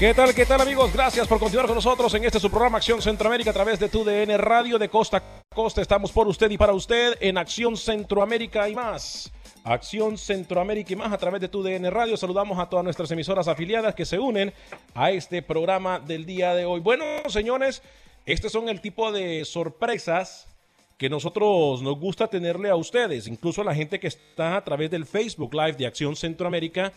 ¿Qué tal, qué tal amigos? Gracias por continuar con nosotros en este su programa Acción Centroamérica a través de TUDN Radio de Costa a Costa. Estamos por usted y para usted en Acción Centroamérica y más. Acción Centroamérica y más a través de TUDN Radio. Saludamos a todas nuestras emisoras afiliadas que se unen a este programa del día de hoy. Bueno, señores, estos son el tipo de sorpresas que nosotros nos gusta tenerle a ustedes, incluso a la gente que está a través del Facebook Live de Acción Centroamérica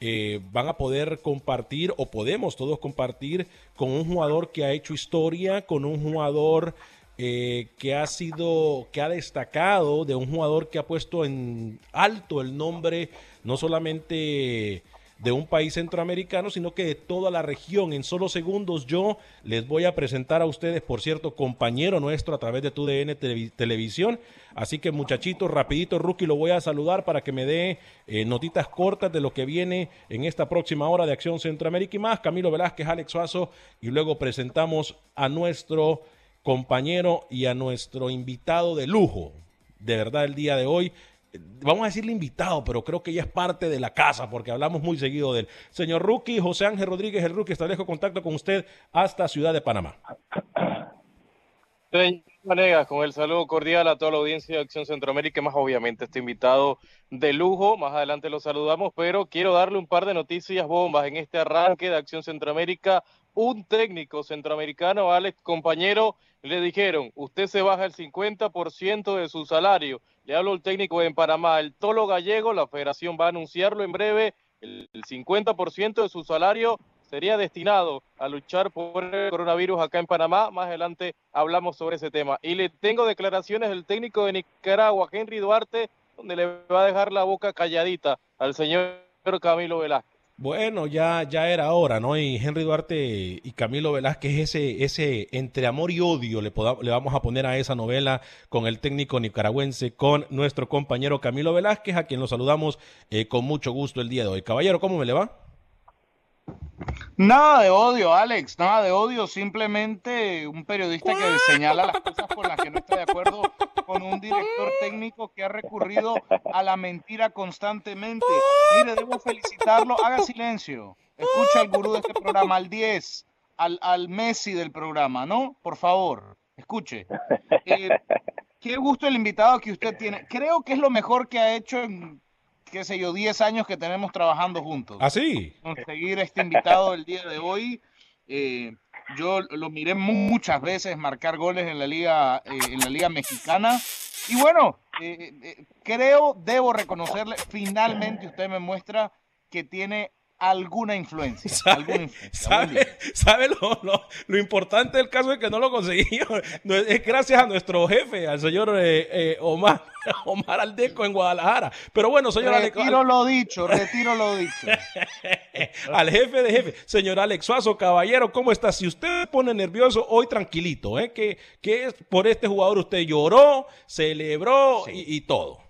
eh, van a poder compartir o podemos todos compartir con un jugador que ha hecho historia, con un jugador eh, que ha sido, que ha destacado, de un jugador que ha puesto en alto el nombre no solamente de un país centroamericano, sino que de toda la región. En solo segundos yo les voy a presentar a ustedes, por cierto, compañero nuestro a través de TUDN Televisión. Así que muchachitos, rapidito, Rookie, lo voy a saludar para que me dé eh, notitas cortas de lo que viene en esta próxima hora de Acción Centroamérica y más. Camilo Velázquez, Alex Suazo, y luego presentamos a nuestro compañero y a nuestro invitado de lujo. De verdad, el día de hoy vamos a decirle invitado, pero creo que ya es parte de la casa porque hablamos muy seguido de él. Señor Rookie, José Ángel Rodríguez, el Rookie, establezco contacto con usted hasta Ciudad de Panamá. Señor Manegas, con el saludo cordial a toda la audiencia de Acción Centroamérica, más obviamente este invitado de lujo, más adelante lo saludamos, pero quiero darle un par de noticias bombas en este arranque de Acción Centroamérica. Un técnico centroamericano, Alex, compañero, le dijeron, usted se baja el 50% de su salario le hablo al técnico en Panamá, el Tolo Gallego, la federación va a anunciarlo en breve, el 50% de su salario sería destinado a luchar por el coronavirus acá en Panamá. Más adelante hablamos sobre ese tema. Y le tengo declaraciones del técnico de Nicaragua, Henry Duarte, donde le va a dejar la boca calladita al señor Camilo Velázquez. Bueno, ya, ya era hora, ¿no? Y Henry Duarte y Camilo Velázquez, ese, ese entre amor y odio le, le vamos a poner a esa novela con el técnico nicaragüense, con nuestro compañero Camilo Velázquez, a quien lo saludamos eh, con mucho gusto el día de hoy. Caballero, ¿cómo me le va? Nada de odio, Alex, nada de odio, simplemente un periodista que señala las cosas con las que no está de acuerdo con un director técnico que ha recurrido a la mentira constantemente. Mire, debo felicitarlo, haga silencio, escucha al gurú de este programa, al 10, al, al Messi del programa, ¿no? Por favor, escuche. Eh, qué gusto el invitado que usted tiene. Creo que es lo mejor que ha hecho en qué sé yo, 10 años que tenemos trabajando juntos. ¿Ah, sí? Conseguir este invitado el día de hoy. Eh, yo lo miré muchas veces marcar goles en la liga, eh, en la liga mexicana. Y bueno, eh, creo, debo reconocerle, finalmente usted me muestra que tiene alguna influencia. ¿Sabe, alguna influencia. sabe, sabe lo, lo- lo importante del caso es que no lo conseguí? No, es gracias a nuestro jefe, al señor eh, eh, Omar, Omar Aldeco en Guadalajara. Pero bueno, señor Aldeco, Retiro lo dicho, retiro lo dicho. al jefe de jefe, señor Alex Suazo, caballero, ¿cómo está? Si usted se pone nervioso, hoy tranquilito, ¿eh? Que, que por este jugador usted lloró, celebró y, y todo.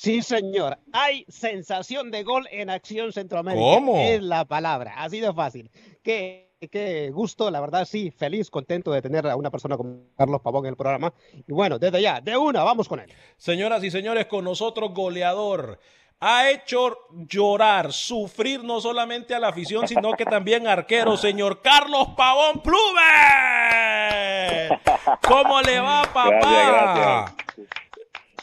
Sí, señor. Hay sensación de gol en Acción Centroamérica. ¿Cómo? Es la palabra. Así de fácil. Qué, qué gusto, la verdad, sí. Feliz, contento de tener a una persona como Carlos Pavón en el programa. Y bueno, desde ya, de una, vamos con él. Señoras y señores, con nosotros goleador. Ha hecho llorar, sufrir no solamente a la afición, sino que también arquero, señor Carlos Pavón Plume. ¿Cómo le va, papá? Gracias, gracias.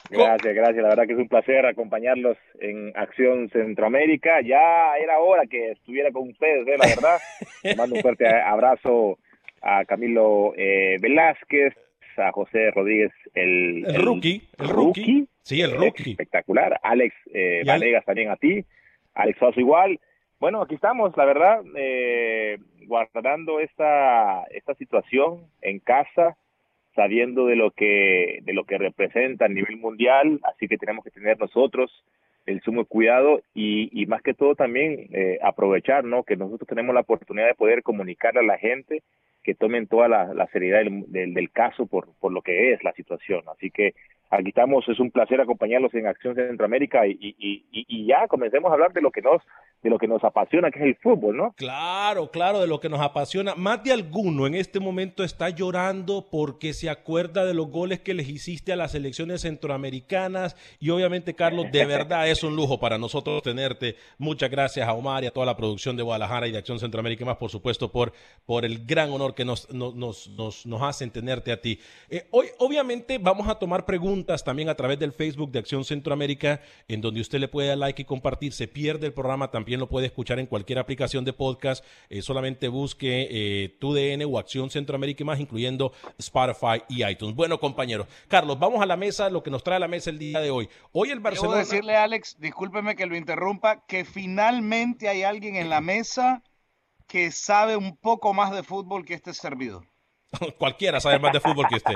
La verdad que es un placer acompañarlos en Acción Centroamérica. Ya era hora que estuviera con ustedes, ¿eh? la verdad. Le mando un fuerte abrazo a Camilo eh, Velázquez, a José Rodríguez, el, El rookie, el rookie. Sí, el rookie. Espectacular. Alex eh, Valegas también a ti. Alex Suazo igual. Bueno, aquí estamos, la verdad, eh, guardando esta, esta situación en casa, sabiendo de lo que de lo que representa a nivel mundial, así que tenemos que tener nosotros el sumo cuidado y, y más que todo también eh, aprovechar, ¿no? Que nosotros tenemos la oportunidad de poder comunicarle a la gente que tomen toda la, seriedad del, del, del caso por, por lo que es la situación. Así que aquí estamos, es un placer acompañarlos en Acción Centroamérica y, y, y, y ya comencemos a hablar de lo que nos de lo que nos apasiona, que es el fútbol, ¿no? Claro, claro, de lo que nos apasiona. Más de alguno en este momento está llorando porque se acuerda de los goles que les hiciste a las selecciones centroamericanas. Y obviamente, Carlos, de verdad es un lujo para nosotros tenerte. Muchas gracias a Omar y a toda la producción de Guadalajara y de Acción Centroamérica, y más por supuesto por, por el gran honor que nos, nos, nos, nos, nos hacen tenerte a ti. Eh, hoy, obviamente, vamos a tomar preguntas también a través del Facebook de Acción Centroamérica, en donde usted le puede dar like y compartir. Se pierde el programa, también lo puede escuchar en cualquier aplicación de podcast. Eh, solamente busque eh, TUDN o Acción Centroamérica y más, incluyendo Spotify y iTunes. Bueno, compañeros, Carlos, vamos a la mesa, lo que nos trae a la mesa el día de hoy. Hoy el Debo Barcelona. decirle, Alex, discúlpeme que lo interrumpa, que finalmente hay alguien en la mesa que sabe un poco más de fútbol que este servidor. Cualquiera sabe más de fútbol que usted.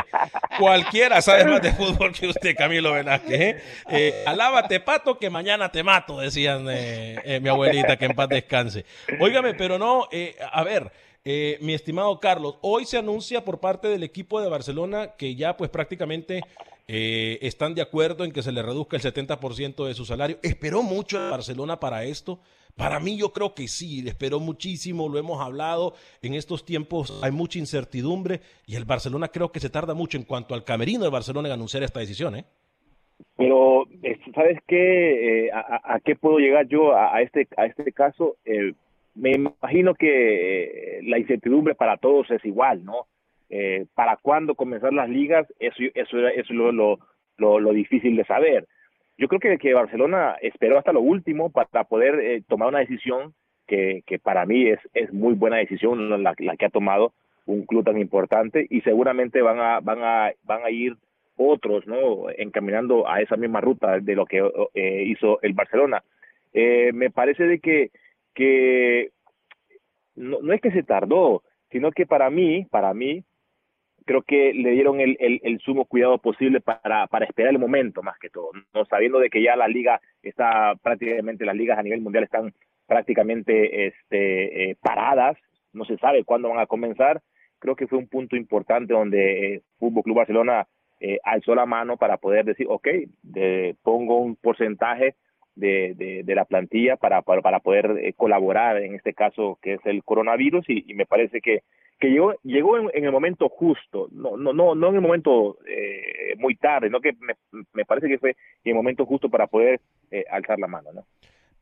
Cualquiera sabe más de fútbol que usted, Camilo Velázquez. ¿eh? Eh, alábate, pato, que mañana te mato, decían eh, eh, mi abuelita, que en paz descanse. Óigame, pero no, a ver, eh, mi estimado Carlos, hoy se anuncia por parte del equipo de Barcelona que ya pues prácticamente están de acuerdo en que se le reduzca el 70% de su salario. ¿Esperó mucho el Barcelona para esto? Para mí yo creo que sí, esperó muchísimo, lo hemos hablado, en estos tiempos hay mucha incertidumbre y el Barcelona creo que se tarda mucho en cuanto al camerino de Barcelona en anunciar esta decisión, ¿eh? Pero, eh, ¿sabes qué? Eh, a, a- qué puedo llegar yo a, este a este caso? Eh, me imagino que eh, la incertidumbre para todos es igual, ¿no? ¿Para cuándo comenzar las ligas? Eso, eso, eso es lo difícil de saber. Yo creo que, Barcelona esperó hasta lo último para poder eh, tomar una decisión que, que para mí es, es muy buena decisión la, la que ha tomado un club tan importante y seguramente van a, van a, van a ir otros, ¿no? Encaminando a esa misma ruta de lo que eh, hizo el Barcelona. Eh, me parece de que, que no, no es que se tardó, sino que para mí, para mí, creo que le dieron el, el, el sumo cuidado posible para, para esperar el momento más que todo, no sabiendo de que ya la liga está prácticamente las ligas a nivel mundial están prácticamente este, eh, paradas, no se sabe cuándo van a comenzar. Creo que fue un punto importante donde eh, Fútbol Club Barcelona eh, alzó la mano para poder decir, ok, de, pongo un porcentaje de, de, de la plantilla para, para, poder eh, colaborar en este caso que es el coronavirus y, y me parece que, que llegó, llegó en, en, el momento justo, no, no, no, no en el momento eh, muy tarde, no que me, me, parece que fue en el momento justo para poder eh, alzar la mano, ¿no?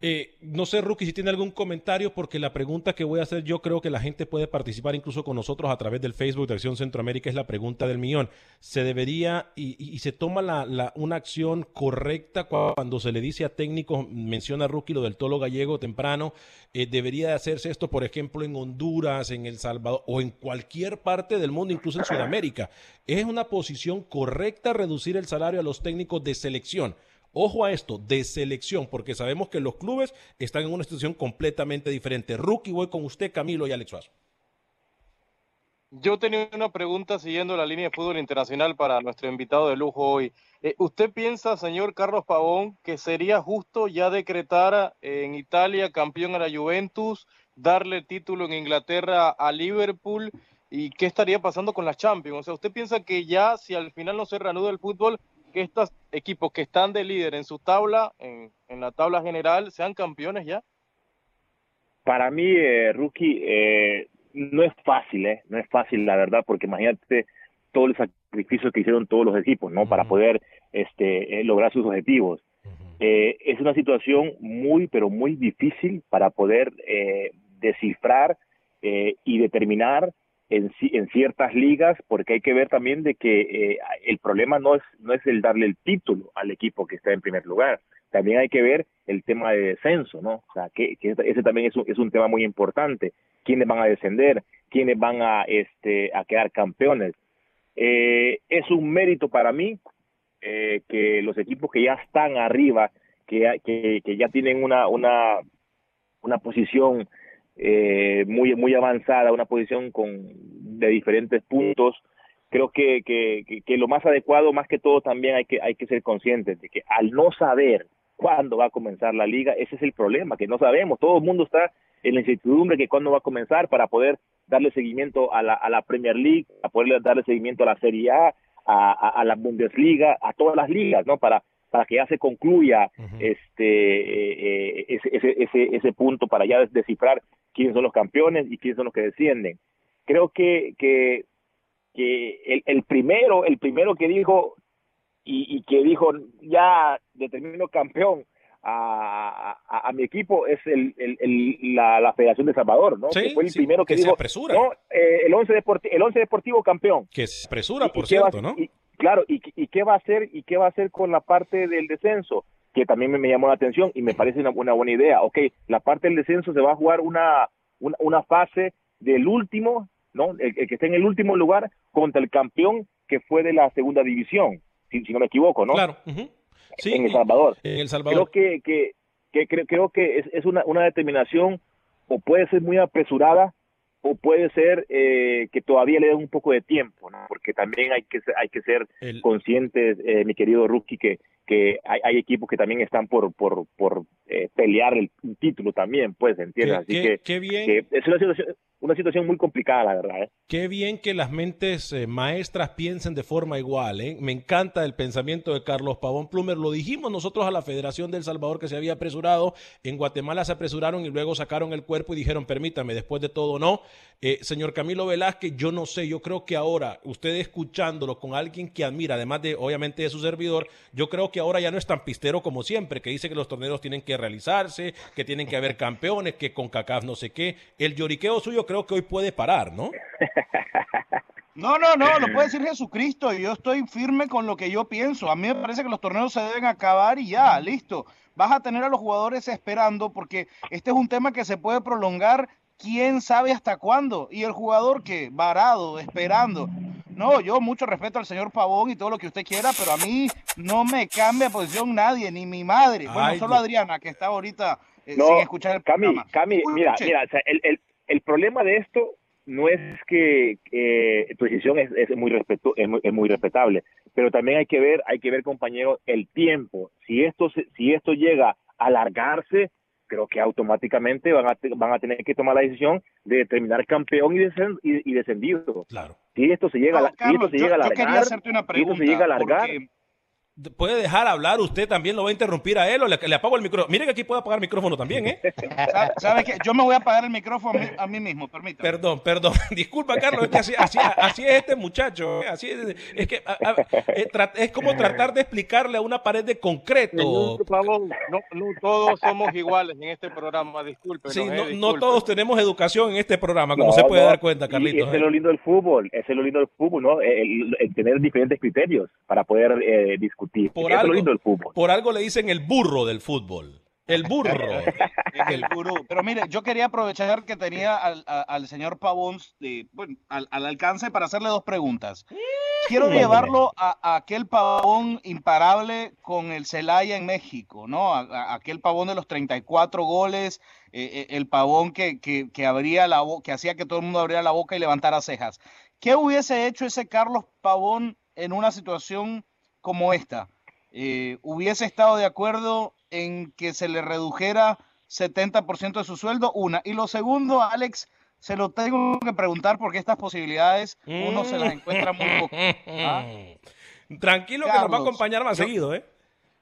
Eh, no sé, Rookie, si tiene algún comentario, porque la pregunta que voy a hacer, yo creo que la gente puede participar incluso con nosotros a través del Facebook de Acción Centroamérica, es la pregunta del millón. ¿Se debería y, y, se toma la, una acción correcta cuando se le dice a técnicos, menciona Rookie lo del tolo gallego temprano, eh, debería hacerse esto, por ejemplo, en Honduras, en El Salvador o en cualquier parte del mundo, incluso en Sudamérica? ¿Es una posición correcta reducir el salario a los técnicos de selección? Ojo a esto, de selección, porque sabemos que los clubes están en una situación completamente diferente. Rookie, voy con usted, Camilo y Alex Suazo. Yo tenía una pregunta siguiendo la línea de fútbol internacional para nuestro invitado de lujo hoy. Eh, ¿Usted piensa, señor Carlos Pavón, que sería justo ya decretar en Italia campeón a la Juventus, darle título en Inglaterra a Liverpool? ¿Y qué estaría pasando con las Champions? O sea, ¿usted piensa que ya, si al final no se reanuda el fútbol, que estos equipos que están de líder en su tabla, en, en la tabla general, sean campeones ya? Para mí, eh, Rookie, eh, no es fácil, ¿eh? No es fácil, la verdad, porque imagínate todo el sacrificio que hicieron todos los equipos, ¿no? Para poder este, eh, lograr sus objetivos. Eh, es una situación muy, pero muy difícil para poder eh, descifrar eh, y determinar en, en ciertas ligas, porque hay que ver también de que eh, el problema no es, no es el darle el título al equipo que está en primer lugar, también hay que ver el tema de descenso, ¿no? O sea, que, ese también es un, es un tema muy importante. ¿Quiénes van a descender? ¿Quiénes van a, este, a quedar campeones? Eh, es un mérito para mí eh, que los equipos que ya están arriba, que, que, que ya tienen una, una, una posición eh, muy, muy avanzada, una posición con, de diferentes puntos, creo que, que, que, que lo más adecuado, más que todo, también hay que, hay que ser conscientes de que al no saber cuándo va a comenzar la liga, ese es el problema, que no sabemos, todo el mundo está en la incertidumbre que cuándo va a comenzar para poder darle seguimiento a la, a la Premier League, a poder darle seguimiento a la Serie A, a, a, a la Bundesliga, a todas las ligas, ¿no? Para, para que ya se concluya este eh, eh, ese, ese, ese, ese punto para ya descifrar quiénes son los campeones y quiénes son los que descienden. Creo que, que, que el, el primero, el primero que dijo y, y que dijo ya determino campeón a, a, a mi equipo es el, el, el- la, la Federación de Salvador, ¿no? Sí, que fue el sí, primero que, que se dijo apresura. no, eh, el once deportivo, el once deportivo campeón. Que se apresura, ¿Y- por y qué va- cierto, ¿no? claro, y, y qué va a hacer y qué va a hacer con la parte del descenso, que también me, me llamó la atención y me parece una, una buena idea. Ok, la parte del descenso se va a jugar una, una, una fase del último, ¿no? El, el que esté en el último lugar contra el campeón que fue de la segunda división, si, si no me equivoco, ¿no? Claro. ujú. Sí, en El Salvador. En El Salvador. Creo que, que, que creo, creo que es, es una, una determinación o puede ser muy apresurada o puede ser eh, que todavía le den un poco de tiempo, ¿no? porque también hay que ser, hay que ser El- conscientes, eh, mi querido Rookie, que, que hay, hay equipos que también están por, por, por eh, pelear el título también, pues, ¿entiendes? Así que, qué bien. que es una situación, una situación muy complicada, la verdad. ¿eh? Qué bien que las mentes eh, maestras piensen de forma igual. ¿eh? Me encanta el pensamiento de Carlos Pavón Plumer. Lo dijimos nosotros a la Federación del Salvador que se había apresurado. En Guatemala se apresuraron y luego sacaron el cuerpo y dijeron, permítame, después de todo no. Eh, señor Camilo Velázquez, yo no sé, yo creo que ahora, usted escuchándolo con alguien que admira, además de obviamente de su servidor, yo creo que ahora ya no es tan pistero como siempre, que dice que los torneos tienen que realizarse, que tienen que haber campeones, que con CACAF no sé qué. El lloriqueo suyo creo que hoy puede parar, ¿no? No, no, no, lo puede decir Jesucristo y yo estoy firme con lo que yo pienso. A mí me parece que los torneos se deben acabar y ya, listo. Vas a tener a los jugadores esperando porque este es un tema que se puede prolongar quién sabe hasta cuándo. Y el jugador que varado, esperando. No, yo mucho respeto al señor Pavón y todo lo que usted quiera, pero a mí no me cambia posición nadie, ni mi madre. Bueno, Ay, solo. Adriana, que está ahorita eh, No, sin escuchar el Cami, programa. Cami, mira, Escuche. mira, o sea, el, el, el problema de esto no es que eh, tu decisión es, es muy respetu es muy, es muy respetable, pero también hay que ver, hay que ver, compañero, el tiempo. Si esto se- si esto llega a alargarse, creo que automáticamente van a te- van a tener que tomar la decisión de determinar campeón y, descen- y, y descendido. Claro. Si esto se llega, a la- si Carlos, esto se yo- llega a yo alargar, quería hacerte una si esto se pregunta, llega a alargar, porque- ¿Puede dejar hablar usted también? ¿Lo va a interrumpir a él o le, le apago el micrófono? Mire que aquí puedo apagar el micrófono también, ¿eh? Sa- ¿Sabe qué? Yo me voy a apagar el micrófono a mí, a mí mismo, permítame. Perdón, perdón. Disculpa, Carlos, es que así, así, así es este muchacho. ¿eh? Así es, es que a- a- eh, es como tratar de explicarle a una pared de concreto. Por favor, no, no todos somos iguales en este programa, disculpen. Sí, no, no todos tenemos educación en este programa, como No, se puede no, dar cuenta, y Carlitos. ese ¿eh? es lo lindo del fútbol, ese es lo lindo del fútbol, ¿no? El, el tener diferentes criterios para poder eh, discutir. Por algo- lo lindo del fútbol. Por algo le dicen el burro del fútbol. El burro. el gurú. Pero mire, yo quería aprovechar que tenía al, a- al señor Pavón de- bueno, al, al alcance para hacerle dos preguntas. quiero llevarlo a, a aquel pavón imparable con el Celaya en México, ¿no? A, a aquel pavón de los 34 goles, eh, eh, el pavón que, que, que abría la que hacía que todo el mundo abriera la boca y levantara cejas. ¿Qué hubiese hecho ese Carlos Pavón en una situación como esta? Eh, ¿Hubiese estado de acuerdo en que se le redujera 70% de su sueldo? Una. Y lo segundo, Alex, se lo tengo que preguntar porque estas posibilidades uno se las encuentra muy poco. ¿ah? Tranquilo que nos va a acompañar más yo- seguido, ¿eh?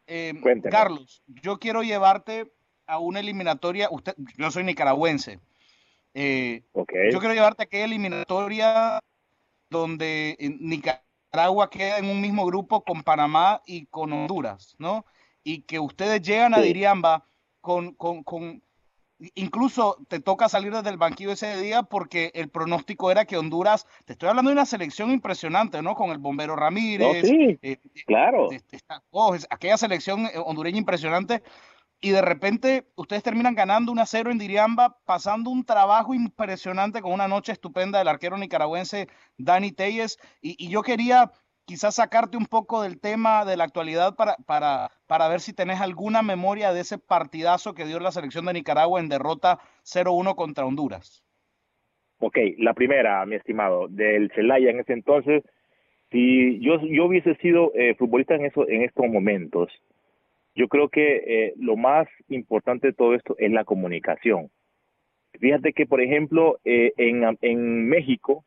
Eh. Carlos, yo quiero llevarte a una eliminatoria. Usted, yo soy nicaragüense. Eh, Ok. Yo quiero llevarte a aquella eliminatoria donde en Nicaragua queda en un mismo grupo con Panamá y con Honduras, ¿no? Y que ustedes llegan a. Diriamba con, con, con- incluso te toca salir desde el banquillo ese día porque el pronóstico era que Honduras, te estoy hablando de una selección impresionante, ¿no? Con el bombero No, Ramírez, sí, eh, claro. esta- oh, aquella selección eh, hondureña impresionante. Y de repente ustedes terminan ganando 1 a 0 en Diriamba, pasando un trabajo impresionante con una noche estupenda del arquero nicaragüense Dani Telles. Y, y yo quería quizás sacarte un poco del tema de la actualidad para, para, para ver si tenés alguna memoria de ese partidazo que dio la selección de Nicaragua en derrota 0-1 contra Honduras. Ok, la primera, mi estimado, del Celaya en ese entonces, si yo, yo hubiese sido eh, futbolista en, eso, en estos momentos, yo creo que eh, lo más importante de todo esto es la comunicación. Fíjate que, por ejemplo, eh, en, en México,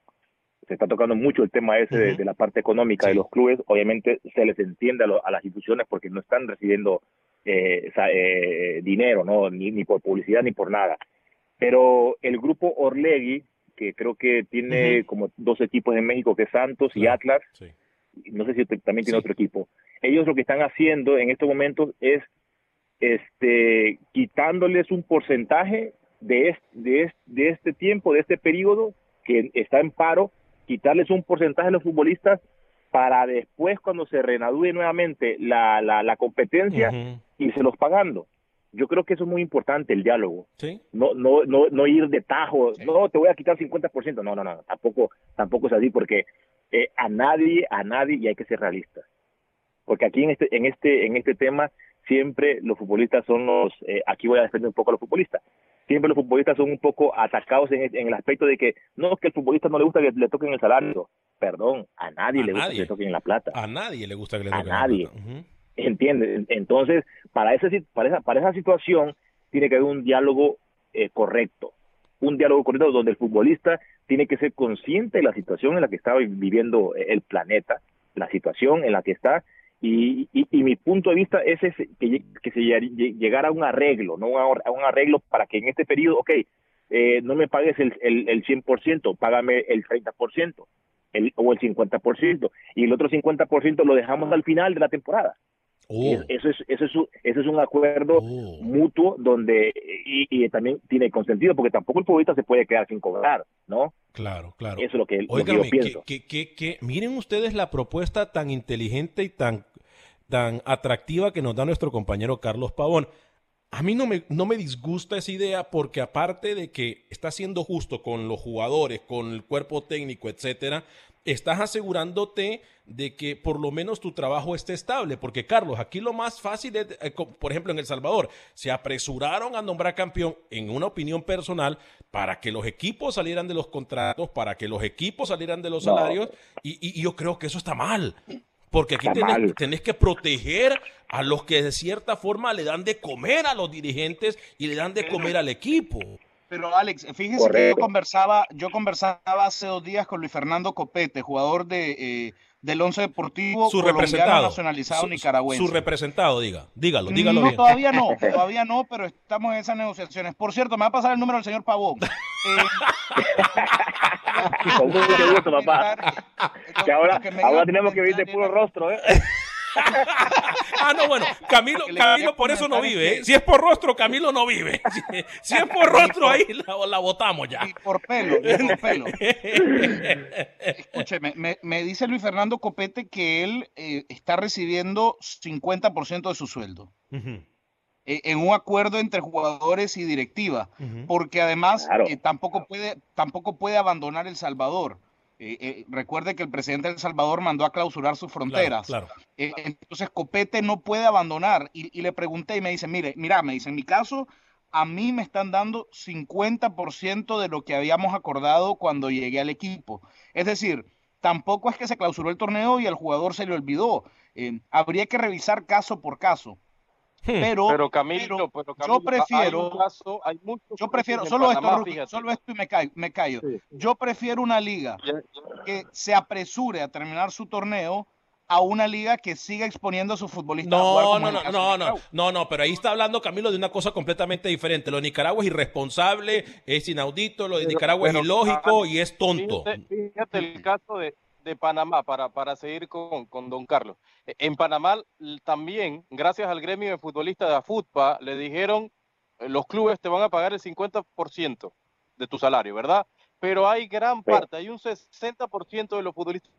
se está tocando mucho el tema ese de, la parte económica de los clubes, obviamente se les entiende a, lo- a las instituciones porque no están recibiendo eh, sa- eh, dinero, ¿no? Ni, ni por publicidad ni por nada. Pero el grupo Orlegui, que creo que tiene como dos equipos en México, que es Santos y. Atlas, Sí. No sé si también tiene Sí. otro equipo. Ellos lo que están haciendo en estos momentos es este quitándoles un porcentaje de este, de, es- de este tiempo, de este periodo que está en paro, quitarles un porcentaje a los futbolistas para después cuando se reanude nuevamente la, la, la competencia Ujú. irselos pagando. Yo creo que eso es muy importante, el diálogo Sí. no no no no ir de tajo no te voy a quitar 50% no no no tampoco tampoco es así porque eh, a nadie a nadie y hay que ser realistas porque aquí en este en este en este tema siempre los futbolistas son los eh, aquí voy a defender un poco a los futbolistas siempre los futbolistas son un poco atacados en, el- en el aspecto de que no que al futbolista no le gusta que le toquen el salario perdón a nadie A le gusta nadie. que le toquen la plata A nadie le gusta que le A toquen la nadie. plata. Ujú. ¿Entiendes? Entonces, para, ese, para, esa, para esa situación tiene que haber un diálogo eh, correcto. Un diálogo correcto donde el futbolista tiene que ser consciente de la situación en la que está viviendo eh, el planeta, la situación en la que está. Y, y, mi punto de vista es ese, que, que se lleg- lle- llegara a un arreglo, ¿no? A un arreglo para que en este periodo, ok, eh, no me pagues el, el, el 100%, págame el 30%. El, o el 50%, y el otro 50% lo dejamos al final de la temporada. Oh. Es- Eso es, eso es, un- eso es un acuerdo Oh. mutuo donde y, y también tiene consentido porque tampoco el futbolista se puede quedar sin cobrar, ¿no? Claro, claro. Eso es lo que, lo que yo pienso. que- que- que- miren ustedes la propuesta tan inteligente y tan, tan atractiva que nos da nuestro compañero Carlos Pavón. A mí no me, no me disgusta esa idea porque aparte de que está siendo justo con los jugadores, con el cuerpo técnico, etcétera, estás asegurándote de que por lo menos tu trabajo esté estable. Porque, Carlos, aquí lo más fácil es, eh, por ejemplo, en El Salvador, se apresuraron a nombrar campeón, en una opinión personal, para que los equipos salieran de los contratos, para que los equipos salieran de los No. salarios, y, y- y yo creo que eso está mal. Porque aquí tenés, tenés que proteger a los que de cierta forma le dan de comer a los dirigentes y le dan de comer al equipo. Pero Alex, fíjese que yo conversaba, yo conversaba hace dos días con Luis Fernando Copete, jugador de, eh, del Once Deportivo Su representado. nacionalizado Su- nicaragüense. Su representado, diga. Dígalo, dígalo no, bien. todavía no, todavía no, pero estamos en esas negociaciones. Por cierto, me va a pasar el número del señor Pavón. Eh, Con mucho gusto, papá. Lo- Que ahora, que ahora tenemos que ver de puro rostro, ¿eh? Ah, no, bueno, Camilo, Camilo por eso no vive. ¿eh? Si es por rostro, Camilo no vive. Si, si es por rostro, ahí la, la votamos ya. Y por pelo, y por pelo. Escúcheme, me, me dice Luis Fernando Copete que él eh, está recibiendo 50% de su sueldo. Eh, en un acuerdo entre jugadores y directiva, porque además Claro. eh, tampoco puede tampoco puede abandonar El Salvador. Eh, eh, recuerde que el presidente de El Salvador mandó a clausurar sus fronteras. Claro, Eh, entonces Copete no puede abandonar. Y, y le pregunté y me dice, mire, mira, me dice, en mi caso, a mí me están dando 50% de lo que habíamos acordado cuando llegué al equipo. Es decir, tampoco es que se clausuró el torneo y al jugador se le olvidó. Habría que revisar caso por caso. Pero, Pero Camilo, pero yo Camilo, prefiero, hay un caso- hay muchos yo prefiero, solo esto, Panamá, solo esto y me callo, me callo. Yo prefiero una liga que se apresure a terminar su torneo a una liga que siga exponiendo a sus futbolistas a jugar No, no, no, no, no, no, no, pero ahí está hablando Camilo de una cosa completamente diferente. Lo de Nicaragua es irresponsable, es inaudito, lo de Pero- Nicaragua es ilógico ah, y es tonto. Fíjate, fíjate el caso de, de Panamá, para, para seguir con, con don Carlos. E- En Panamá también, gracias al gremio de futbolistas de AFUTPA, le dijeron, eh, los clubes te van a pagar el 50% de tu salario, ¿verdad? Pero hay gran parte, hay un 60% de los futbolistas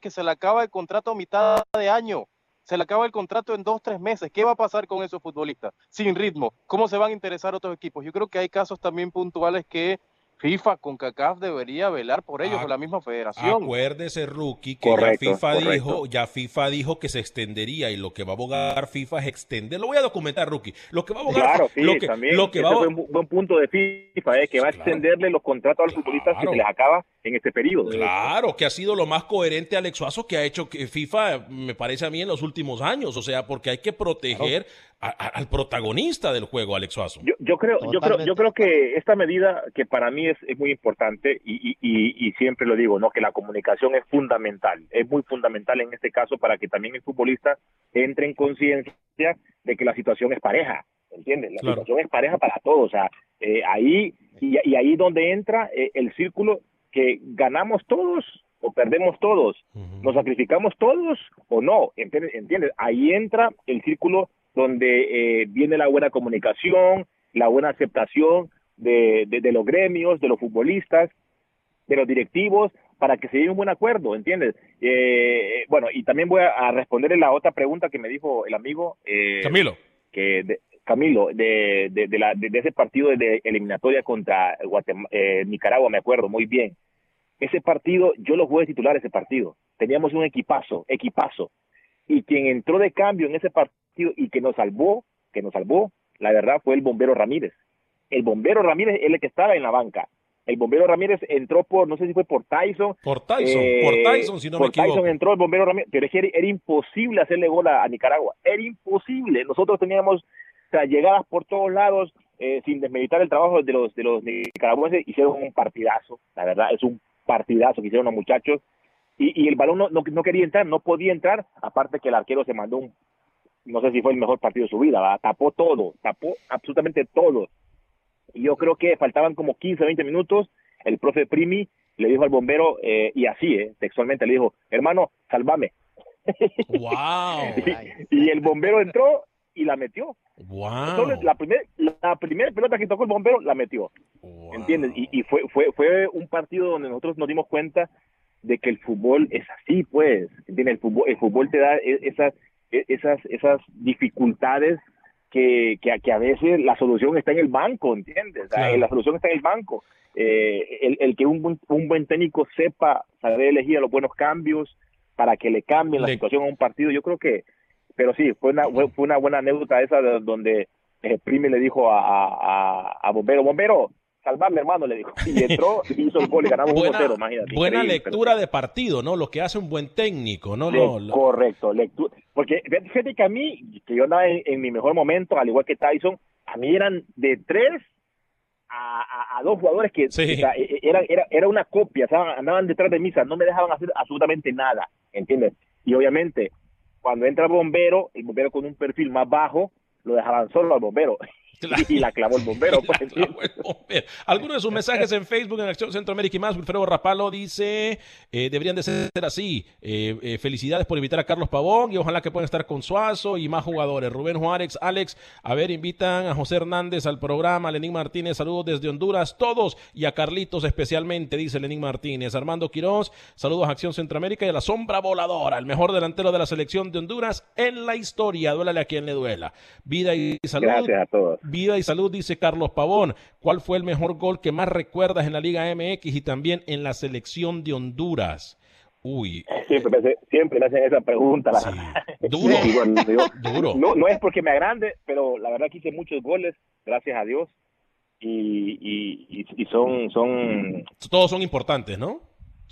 que se le acaba el contrato a mitad de año. Se le acaba el contrato en dos, tres meses. ¿Qué va a pasar con esos futbolistas? Sin ritmo. ¿Cómo se van a interesar otros equipos? Yo creo que hay casos también puntuales que FIFA con CACAF debería velar por ellos, Ah, o la misma federación. Acuérdese, Rookie, que Correcto, ya FIFA correcto. dijo, ya FIFA dijo que se extendería y lo que va a abogar FIFA es extender. Lo voy a documentar, Rookie. Lo que va a abogar Claro, sí, lo que, también. lo que va a fue un bu- buen punto de FIFA, eh, que va a extenderle los contratos a los futbolistas que se les acaba en este periodo. Claro, que ha sido lo más coherente Alex Suazo que ha hecho que FIFA, me parece a mí, en los últimos años. O sea, porque hay que proteger a- a- al protagonista del juego, Alex Suazo. Yo, yo creo, yo creo, yo creo que esta medida que para mí es, es muy importante y, y, y, y siempre lo digo, no, que la comunicación es fundamental, es muy fundamental en este caso para que también el futbolista entre en conciencia de que la situación es pareja, ¿entiendes? La Claro. situación es pareja para todos, o sea, eh, ahí y, y ahí donde entra eh, el círculo que ganamos todos o perdemos todos, nos sacrificamos todos o no, ¿entiendes? ¿Entiendes? Ahí entra el círculo donde eh, viene la buena comunicación, la buena aceptación de, de, de los gremios, de los futbolistas, de los directivos, para que se llegue un buen acuerdo, ¿entiendes? Eh, bueno, y también voy a, a responderle la otra pregunta que me dijo el amigo. eh, Camilo. Que de- Camilo, de, de, la, de, ese partido de eliminatoria contra eh, Nicaragua, me acuerdo muy bien. Ese partido, yo lo jugué titular ese partido. Teníamos un equipazo, equipazo. Y quien entró de cambio en ese partido y que nos salvó, que nos salvó, la verdad fue el bombero Ramírez. El bombero Ramírez es el que estaba en la banca. El bombero Ramírez entró por, no sé si fue por Tyson. Por Tyson, eh, por Tyson, si no me por equivoco. Tyson entró el bombero Ramírez, pero es que era, era imposible hacerle gol a, a Nicaragua. Era imposible. Nosotros teníamos o sea, llegadas por todos lados, eh, sin desmeditar el trabajo de los, de los nicaragüenses. Hicieron un partidazo, la verdad, es un partidazo que hicieron los muchachos. Y, y el balón no, no, no quería entrar, no podía entrar, aparte que el arquero se mandó un, no sé si fue el mejor partido de su vida, ¿verdad? tapó todo, tapó absolutamente todo. Y yo creo que faltaban como 15, 20 minutos, el profe Primi le dijo al bombero, eh, y así, eh, textualmente le dijo, hermano, salvame. ¡Wow! y, y el bombero entró y la metió. ¡Wow! Solo la primera la primera pelota que tocó el bombero la metió. ¿Entiendes? Y, y fue, fue, fue un partido donde nosotros nos dimos cuenta de que el fútbol es así, pues. ¿Entiendes? El fútbol, el fútbol te da e- esas, esas, esas dificultades que, que, que a veces la solución está en el banco, ¿entiendes? O sea, Claro. La solución está en el banco. Eh, el, el que un, buen- un buen técnico sepa saber elegir los buenos cambios para que le cambien la Le- situación a un partido, yo creo que, pero sí, fue una, fue, una buena anécdota esa de- donde eh, Prime le dijo a, a- a Bombero, Bombero, salvarme hermano, le dijo, y entró y hizo el gol y ganamos Buena, 1-0, imagínate. buena lectura de partido, ¿no? Lo que hace un buen técnico, ¿no? Lo- lo- Correcto, lectura. Porque fíjate que a mí, que yo andaba en, en mi mejor momento, al igual que Tyson, a mí eran de tres a, a- a dos jugadores que Sí. o sea, e- e- era, era, era una copia, o sea, andaban detrás de sea, no me dejaban hacer absolutamente nada, ¿entiendes? Y obviamente, cuando entra el bombero, el bombero con un perfil más bajo, lo dejaban solo al bombero. Y la clavó el bombero. pues. Algunos de sus mensajes en Facebook, en Acción Centroamérica y más, Wilfredo Rapalo dice, eh, deberían de ser así. Eh, eh, felicidades por invitar a Carlos Pavón y ojalá que puedan estar con Suazo y más jugadores. Rubén Juárez, Alex, a ver, invitan a José Hernández al programa, Lenín Martínez, saludos desde Honduras, todos, y a Carlitos especialmente, dice Lenín Martínez. Armando Quiroz, saludos a Acción Centroamérica y a la sombra voladora, el mejor delantero de la selección de Honduras en la historia. Duélale a quien le duela. Vida y salud. Gracias a todos. Vida y salud, dice Carlos Pavón. ¿Cuál fue el mejor gol que más recuerdas en la Liga MX y también en la selección de Honduras? Uy. Siempre me, hace- siempre me hacen esa pregunta, la verdad. Duro. Y bueno, yo- Duro. No, no es porque me agrande, pero la verdad que hice muchos goles, gracias a Dios. Y, y, y- y son, son Todos son importantes, ¿no?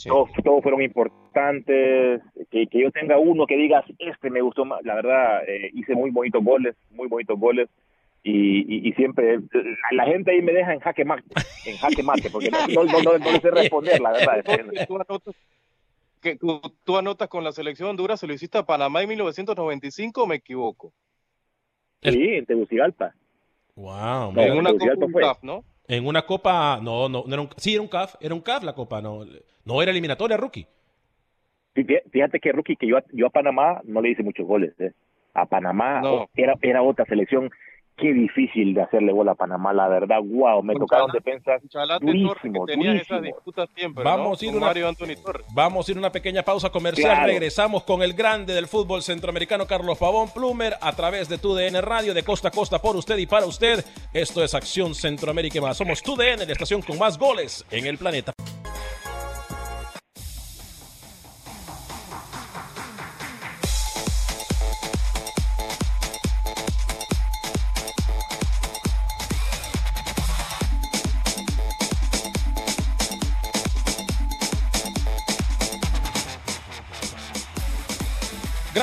todos, todos fueron importantes. Que, que yo tenga uno que digas, este me gustó más. La verdad, eh, hice muy bonitos goles, muy bonitos goles. Y, y, y siempre la, la gente ahí me deja en jaque mate, en jaque mate, porque no, no, no, no- le sé responder, la verdad. Tú anotas, que tú, tú anotas con la selección de Honduras, se lo hiciste a Panamá en 1995, ¿o me equivoco? Sí, en Tegucigalpa. Wow. En una Copa fue. CAF, ¿no? En una copa, no, no, no era un, sí, era un CAF, era un CAF la copa, no, no era eliminatoria, rookie. Fíjate que Rookie, que yo, a- yo a Panamá no le hice muchos goles. ¿eh? A Panamá No. era, era otra selección. Qué difícil de hacerle gol a Panamá, la verdad. Wow, me Con tocaron defensas que tenían esas siempre, Vamos ¿no? a ir una-. Vamos a ir una pequeña pausa comercial. Claro. Regresamos con el grande del fútbol centroamericano, Carlos Pavón Plumer, a través de TUDN Radio, de costa a costa, por usted y para usted. Esto es Acción Centroamérica y más. Somos TUDN, la estación con más goles en el planeta.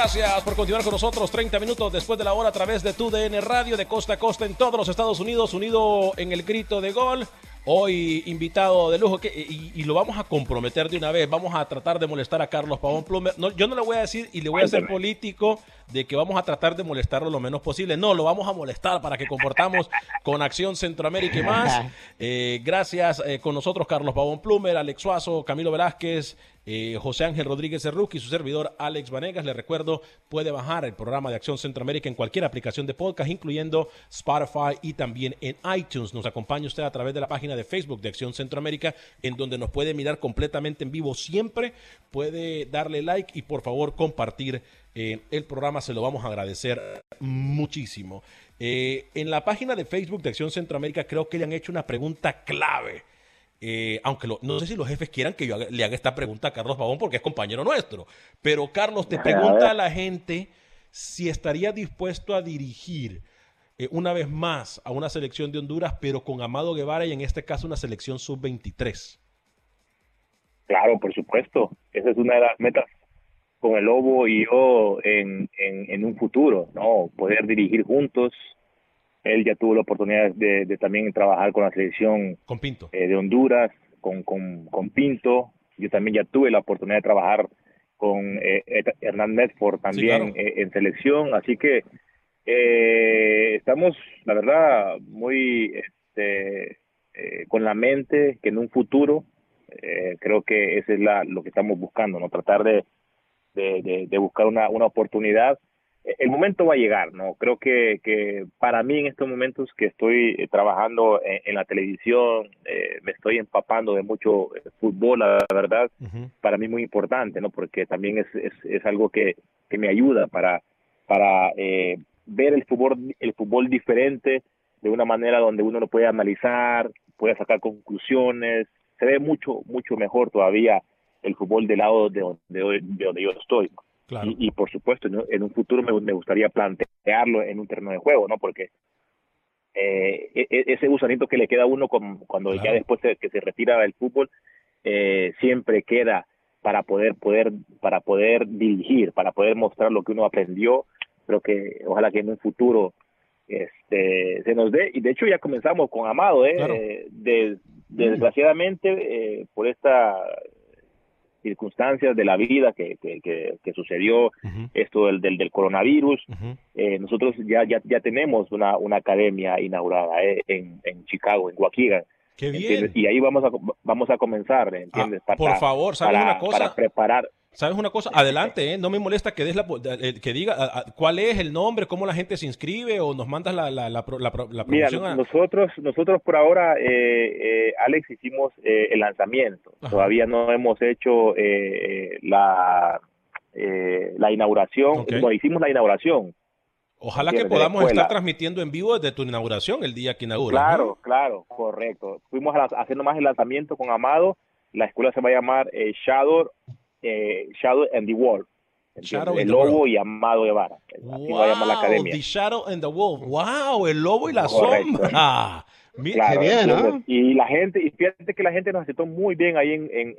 Gracias por continuar con nosotros 30 minutos después de la hora a través de tu DN Radio de costa a costa en todos los Estados Unidos, unido en el grito de gol. Hoy invitado de lujo que, y, y lo vamos a comprometer de una vez. Vamos a tratar de molestar a Carlos Pavón Plumer. No, yo no le voy a decir y le voy a hacer político de que vamos a tratar de molestarlo lo menos posible. No, lo vamos a molestar para que comportamos con Acción Centroamérica y más. Eh, gracias eh, con nosotros Carlos Pavón Plumer, Alex Suazo, Camilo Velázquez, eh, José Ángel Rodríguez Cerruqui y su servidor Alex Vanegas. Le recuerdo, puede bajar el programa de Acción Centroamérica en cualquier aplicación de podcast, incluyendo Spotify y también en iTunes. Nos acompaña usted a través de la página de Facebook de Acción Centroamérica, en donde nos puede mirar completamente en vivo siempre. Puede darle like y por favor compartir eh, el programa, se lo vamos a agradecer muchísimo. Eh, en la página de Facebook de Acción Centroamérica creo que le han hecho una pregunta clave. Eh, aunque lo- no sé si los jefes quieran que yo haga- le haga esta pregunta a Carlos Pavón porque es compañero nuestro. Pero Carlos, te pregunta a la gente si estaría dispuesto a dirigir eh, una vez más a una selección de Honduras, pero con Amado Guevara y en este caso una selección sub-23. Claro, por supuesto. Esa es una de las metas con el Lobo y yo en, en, en un futuro, ¿no? Poder dirigir juntos. Él ya tuvo la oportunidad de, de también trabajar con la selección Con Pinto. eh, de Honduras, con, con, con Pinto. Yo también ya tuve la oportunidad de trabajar con eh, Hernán Medford también claro. eh, en selección. Así que eh, estamos, la verdad, muy este, con la mente que en un futuro eh, creo que eso es la, lo que estamos buscando, no tratar de, de, de- de buscar una, una oportunidad. El momento va a llegar, ¿no? Creo que, que para mí en estos momentos que estoy eh, trabajando en, en la televisión, eh, me estoy empapando de mucho eh, fútbol, la verdad, para mí muy importante, ¿no? Porque también es, es, es algo que, que me ayuda para, para eh, ver el fútbol, el fútbol diferente, de una manera donde uno lo puede analizar, puede sacar conclusiones, se ve mucho, mucho mejor todavía el fútbol del lado de donde, de donde yo estoy. Claro. Y, y por supuesto, ¿no? en un futuro me, me gustaría plantearlo en un terreno de juego, ¿no? Porque eh, e- e- ese gusanito que le queda a uno con- cuando ya después de que se retira del fútbol, eh, siempre queda para poder, poder, para poder dirigir, para poder mostrar lo que uno aprendió. Creo que ojalá que en un futuro este se nos dé y de hecho ya comenzamos con Amado eh Claro. Eh, de- desgraciadamente eh, por esta circunstancias de la vida que, que, que, que sucedió esto del, del, del coronavirus eh, nosotros ya ya ya tenemos una una academia inaugurada eh, en, en Chicago en Waukegan Qué bien. ¿entiendes? y ahí vamos a vamos a comenzar ¿entiendes? Ah, por favor, ¿sabes para- una cosa? para preparar ¿Sabes una cosa? Adelante, ¿eh? no me molesta que des la, eh, que diga a- a- cuál es el nombre, cómo la gente se inscribe o nos mandas la, la, la, la la Mira, a- nosotros, nosotros por ahora, eh, eh, Alex, hicimos el lanzamiento. Ajá. Todavía no hemos hecho eh, la, la inauguración. Ok. No, hicimos la inauguración. Ojalá que podamos estar transmitiendo en vivo desde tu inauguración, el día que inauguras. Claro, ¿no? claro, correcto. Fuimos a la- haciendo más el lanzamiento con Amado. La escuela se va a llamar Shadow, eh, Shadow and the. Shadow el lobo World. y Amado Guevara. Así va a llamar la Wow, academia. The Shadow and the Wolf. Wow, el lobo y la Correcto. sombra. Mira, Claro, Qué bien. ¿no? Y la gente, y fíjate que la gente nos aceptó muy bien ahí en, en.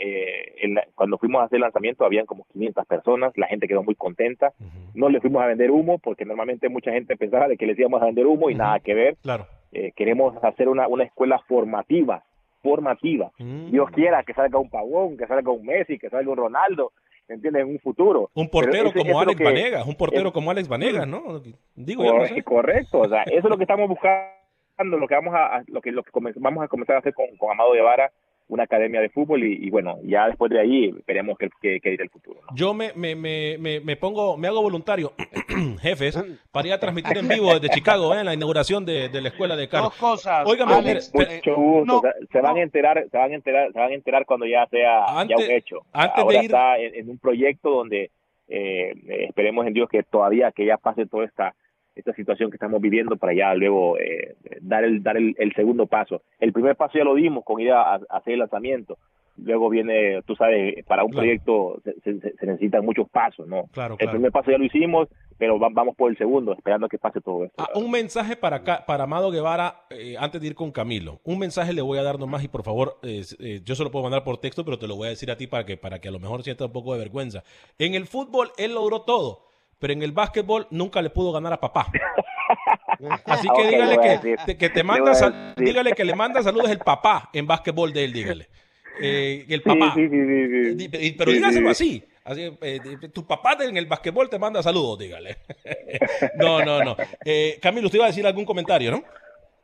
Eh, en la- cuando fuimos a hacer el lanzamiento habían como 500 personas, la gente quedó muy contenta. No le fuimos a vender humo porque normalmente mucha gente pensaba de que les íbamos a vender humo y nada que ver. Claro. Eh, queremos hacer una, una escuela formativa, formativa. Mm. Dios quiera que salga un Pavón, que salga un Messi, que salga un Ronaldo, ¿entiendes? En un futuro. Un portero ese- como Alex Vanegas, un portero es- como Alex Vanegas, ¿no? Digo yo, no sé. Correcto, o sea, eso es lo que estamos buscando, lo que vamos a, lo que, lo que vamos a comenzar a hacer con, con Amado Guevara, una academia de fútbol y, y bueno, ya después de ahí veremos qué, qué, qué irá el futuro. ¿no? Yo me, me, me, me, me pongo, me hago voluntario, jefes, para ir a transmitir en vivo desde Chicago, ¿eh? en la inauguración de, de la escuela de Carlos. Dos cosas. Óigame, Alex, mire, Mucho gusto, no, o sea, se van a enterar, se van a enterar, se van a enterar cuando ya sea Antes- ya un hecho. antes de Ahora ir- está en, en un proyecto donde eh, eh, esperemos en Dios que todavía que ya pase toda esta esta situación que estamos viviendo para ya luego eh, dar el dar el, el segundo paso. El primer paso ya lo dimos con ir a, a hacer el lanzamiento. Luego viene, tú sabes, para un Claro. proyecto se, se- se necesitan muchos pasos, ¿no? Claro, El claro. primer paso ya lo hicimos, pero va- vamos por el segundo, esperando que pase todo esto. Ah, un mensaje para para Amado Guevara, eh, antes de ir con Camilo. Un mensaje le voy a dar nomás y por favor, eh, eh, yo se lo puedo mandar por texto, pero te lo voy a decir a ti para que, para que a lo mejor sienta un poco de vergüenza. En el fútbol él logró todo, pero en el básquetbol nunca le pudo ganar a papá. Así que dígale que, que te manda, sal- dígale que le manda saludos el papá en básquetbol de él, dígale. Eh, el papá. sí, sí, sí, Pero dígaselo sí. así. así eh, tu papá en el basquetbol te manda saludos, dígale. no, no, no. Eh, Camilo, usted iba a decir algún comentario, ¿no?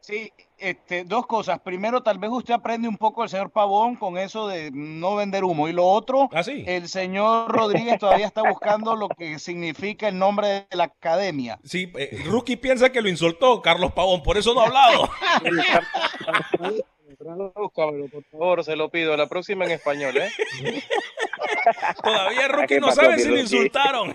Sí, este, dos cosas. Primero, tal vez usted aprende un poco del señor Pavón con eso de no vender humo. Y lo otro, Ah, sí. el señor Rodríguez todavía está buscando lo que significa el nombre de la academia. Sí, eh, Rookie piensa que lo insultó Carlos Pavón, por eso no ha hablado. Búscamelo, por favor, se lo pido. La próxima en español, ¿eh? Todavía Rookie ¿Qué no sabe si lo insultaron.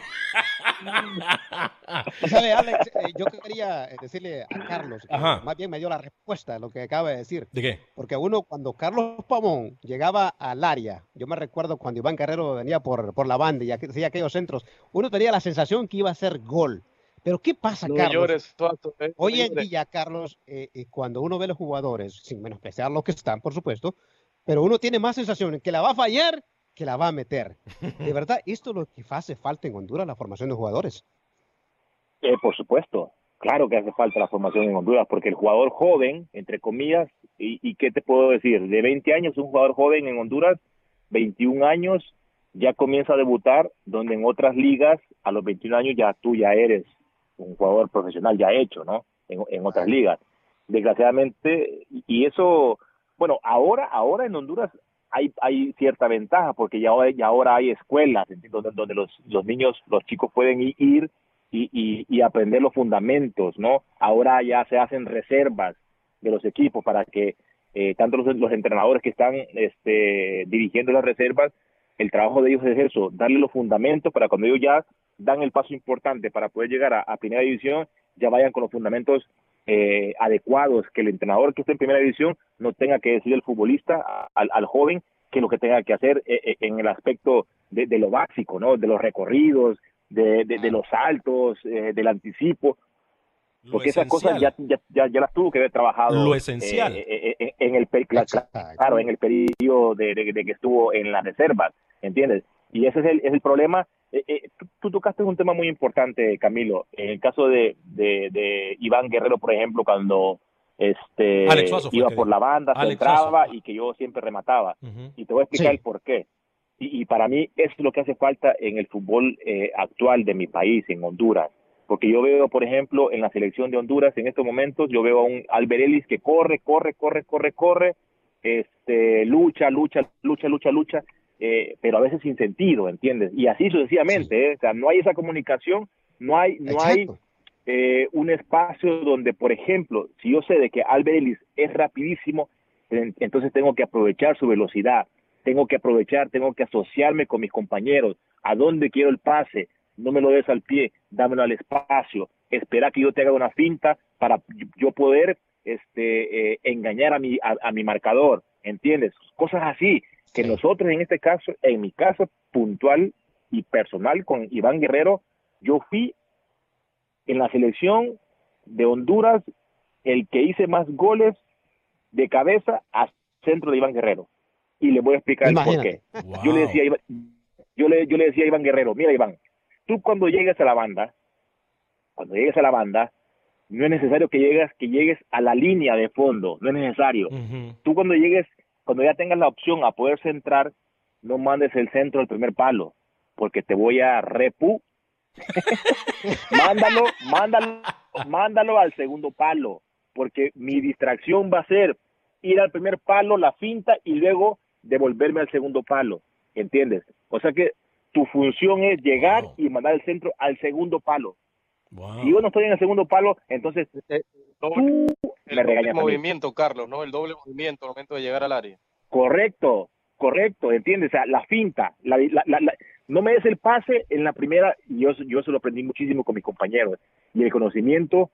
¿Sabe, Alex? Eh, yo quería eh, decirle a Carlos, que más bien me dio la respuesta a lo que acaba de decir. ¿De qué? Porque uno, cuando Carlos Pavón llegaba al área, yo me recuerdo cuando Iván Guerrero venía por, por la banda y hacía aquellos centros, uno tenía la sensación que iba a ser gol. Pero ¿qué pasa, No Carlos? llores, Suazo, eh, Hoy en llores. día, Carlos, eh, eh, cuando uno ve los jugadores, sin menospreciar los que están, por supuesto, pero uno tiene más sensación que la va a fallar que la va a meter. De verdad, esto es lo que hace falta en Honduras, la formación de jugadores. Eh, por supuesto, claro que hace falta la formación en Honduras, porque el jugador joven, entre comillas, y, y qué te puedo decir, de 20 años, un jugador joven en Honduras, 21 años, ya comienza a debutar, donde en otras ligas, a los 21 años ya tú ya eres un jugador profesional ya hecho, ¿no? En, en otras ligas. Desgraciadamente, y- y eso, bueno, ahora, ahora en Honduras hay, hay cierta ventaja, porque ya ahora, hay escuelas donde, donde los, los niños, los chicos pueden ir y, y, aprender los fundamentos, ¿no? Ahora ya se hacen reservas de los equipos para que eh, tanto los, entrenadores que están este, dirigiendo las reservas, el trabajo de ellos es eso, darle los fundamentos para cuando ellos ya dan el paso importante para poder llegar a primera división, ya vayan con los fundamentos eh, adecuados, que el entrenador que esté en primera división no tenga que decir el futbolista al, al joven que lo que tenga que hacer eh, eh, en el aspecto de, de lo básico, ¿no? De los recorridos, de, de, de los saltos, eh, del anticipo, Lo porque esas cosas ya, ya, ya, ya las tuvo que haber trabajado Lo esencial. eh, eh, eh, en el claro en el periodo de, de- de que estuvo en las reservas ¿entiendes? y ese es el, es el problema Eh, eh, tú, tú tocaste un tema muy importante Camilo en el caso de, de, de Iván Guerrero por ejemplo cuando este iba por la banda se entraba y que yo siempre remataba y te voy a explicar Sí. el por qué. Y, y para mí es lo que hace falta en el fútbol eh, actual de mi país, en Honduras. Porque yo veo, por ejemplo, en la selección de Honduras, en estos momentos, yo veo a un Albert Ellis que corre, corre, corre, corre, corre, este, lucha, lucha, lucha, lucha, lucha, eh, pero a veces sin sentido, ¿entiendes? Y así sucesivamente, ¿eh? o sea, no hay esa comunicación, no hay, no hay eh, un espacio donde, por ejemplo, si yo sé de que Albert Ellis es rapidísimo, en- entonces tengo que aprovechar su velocidad, tengo que aprovechar, tengo que asociarme con mis compañeros, a dónde quiero el pase, no me lo des al pie, dámelo al espacio, espera que yo te haga una finta para yo poder este, eh, engañar a mi, a, mi marcador, ¿entiendes? Cosas así, que nosotros en este caso, en mi caso puntual y personal con Iván Guerrero, yo fui en la selección de Honduras el que hice más goles de cabeza a centro de Iván Guerrero. Y le voy a explicar por qué. Yo le decía yo le, yo le decía a Iván Guerrero, mira Iván, tú cuando llegues a la banda, cuando llegues a la banda, no es necesario que llegues, que llegues a la línea de fondo, no es necesario. Tú cuando llegues, cuando ya tengas la opción a poder centrar, no mandes el centro al primer palo, porque te voy a repu. mándalo, mándalo, mándalo al segundo palo, porque mi distracción va a ser ir al primer palo, la finta y luego devolverme al segundo palo, ¿entiendes? O sea que tu función es llegar y mandar el centro al segundo palo. Si yo no estoy en el segundo palo, entonces el doble, movimiento, Carlos, ¿no? El doble movimiento al momento de llegar al área. Correcto, correcto, ¿entiendes? O sea, la finta, la, no me des el pase en la primera, y yo, yo se lo aprendí muchísimo con mis compañeros, y el conocimiento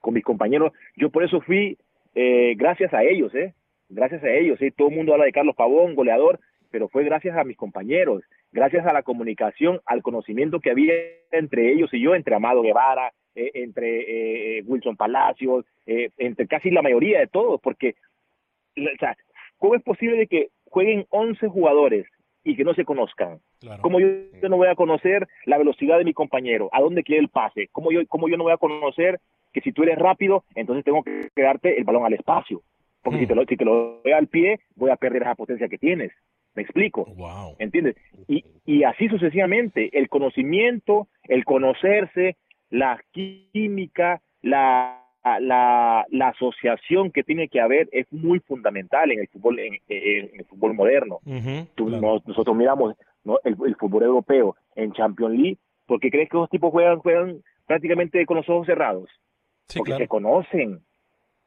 con mis compañeros, yo por eso fui, eh, gracias a ellos, ¿eh? Gracias a ellos, ¿eh? Todo el mundo habla de Carlos Pavón, goleador, pero fue gracias a mis compañeros, gracias a la comunicación, al conocimiento que había entre ellos y yo, entre Amado Guevara, eh, entre eh, Wilson Palacios, eh, entre casi la mayoría de todos, porque, o sea, ¿cómo es posible de que jueguen 11 jugadores y que no se conozcan? ¿Cómo yo, no voy a conocer la velocidad de mi compañero? ¿A dónde quiere el pase? ¿Cómo yo, cómo yo no voy a conocer que si tú eres rápido, entonces tengo que darte el balón al espacio? Porque si, mm. te lo, si te lo doy al pie, voy a perder esa potencia que tienes. ¿Me explico? Wow. ¿Entiendes? Y, y así sucesivamente, el conocimiento, el conocerse, la química, la, la, la, asociación que tiene que haber es muy fundamental en el fútbol en, el fútbol moderno. nosotros miramos el, fútbol europeo en Champions League, porque crees que esos tipos juegan juegan prácticamente con los ojos cerrados, porque se conocen,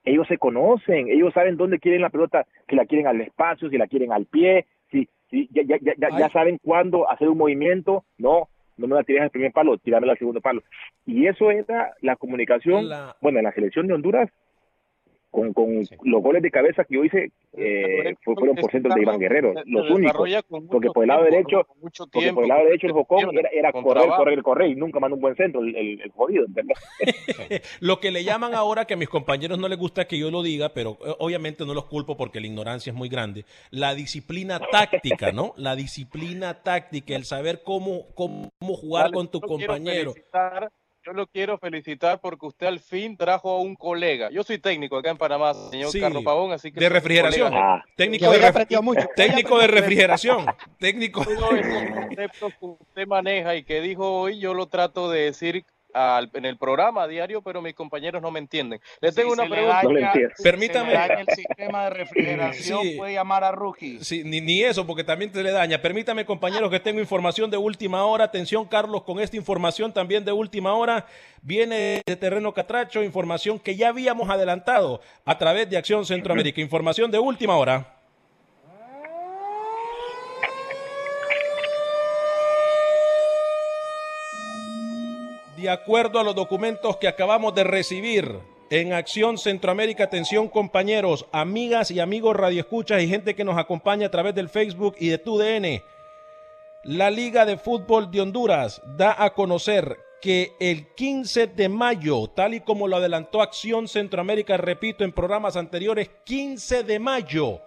ellos se conocen, ellos saben dónde quieren la pelota, que la quieren al espacio, si la quieren al pie, Sí, ya, ya, ya, ya saben cuándo hacer un movimiento, no, no me la tires al primer palo, tirarme al segundo palo. Y eso era la comunicación, bueno, en la selección de Honduras, con, con los goles de cabeza que yo hice eh, fueron por centro de Iván Guerrero, los únicos. Porque por el lado derecho, porque por el lado derecho el Jocón era, era correr, correr, correr y nunca mandó un buen centro, el, el, jodido. lo que le llaman ahora, que a mis compañeros no les gusta que yo lo diga, pero eh, obviamente no los culpo porque la ignorancia es muy grande, la disciplina táctica, ¿no? La disciplina táctica, el saber cómo, cómo jugar con tu compañero yo lo quiero felicitar porque usted al fin trajo a un colega. Yo soy técnico acá en Panamá, señor Carlos Pavón, así que... De refrigeración. técnico, de mucho. técnico de refrigeración. técnico. conceptos que usted maneja y que dijo hoy, yo lo trato de decir en el programa diario, pero mis compañeros no me entienden. Les tengo una pregunta. Permítame. el sistema de refrigeración, puede llamar a Rookie. Sí, ni, ni, eso, porque también te le daña. Permítame, compañeros, que tengo información de última hora. Atención, Carlos, con esta información también de última hora. Viene de Terreno Catracho, información que ya habíamos adelantado a través de Acción Centroamérica. Información de última hora. De acuerdo a los documentos que acabamos de recibir en Acción Centroamérica, atención compañeros, amigas y amigos radioescuchas y gente que nos acompaña a través del Facebook y de TUDN, la Liga de Fútbol de Honduras da a conocer que el 15 de mayo, tal y como lo adelantó Acción Centroamérica, repito, en programas anteriores, 15 de mayo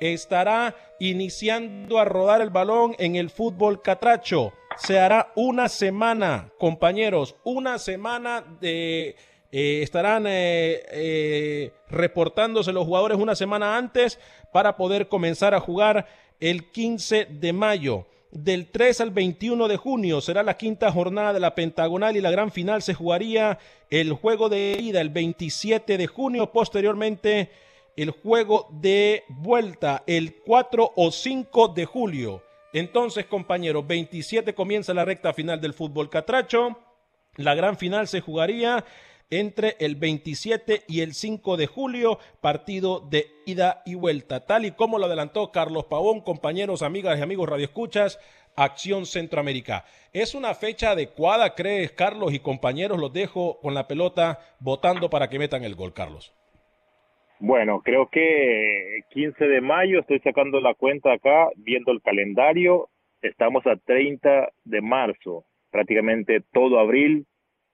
estará iniciando a rodar el balón en el fútbol catracho se hará una semana, compañeros, una semana de... Eh, estarán eh, eh, reportándose los jugadores una semana antes para poder comenzar a jugar el 15 de mayo. Del 3 al 21 de junio será la quinta jornada de la Pentagonal y la gran final se jugaría el juego de ida el 27 de junio. Posteriormente, el juego de vuelta el 4 o 5 de julio. Entonces, compañeros, 27 comienza la recta final del fútbol catracho. La gran final se jugaría entre el 27 y el 5 de julio, partido de ida y vuelta. Tal y como lo adelantó Carlos Pavón, compañeros, amigas y amigos radioescuchas, Acción Centroamérica. ¿Es una fecha adecuada, crees, Carlos y compañeros? Los dejo con la pelota votando para que metan el gol, Carlos. Bueno, creo que 15 de mayo, estoy sacando la cuenta acá, viendo el calendario, estamos a 30 de marzo, prácticamente todo abril,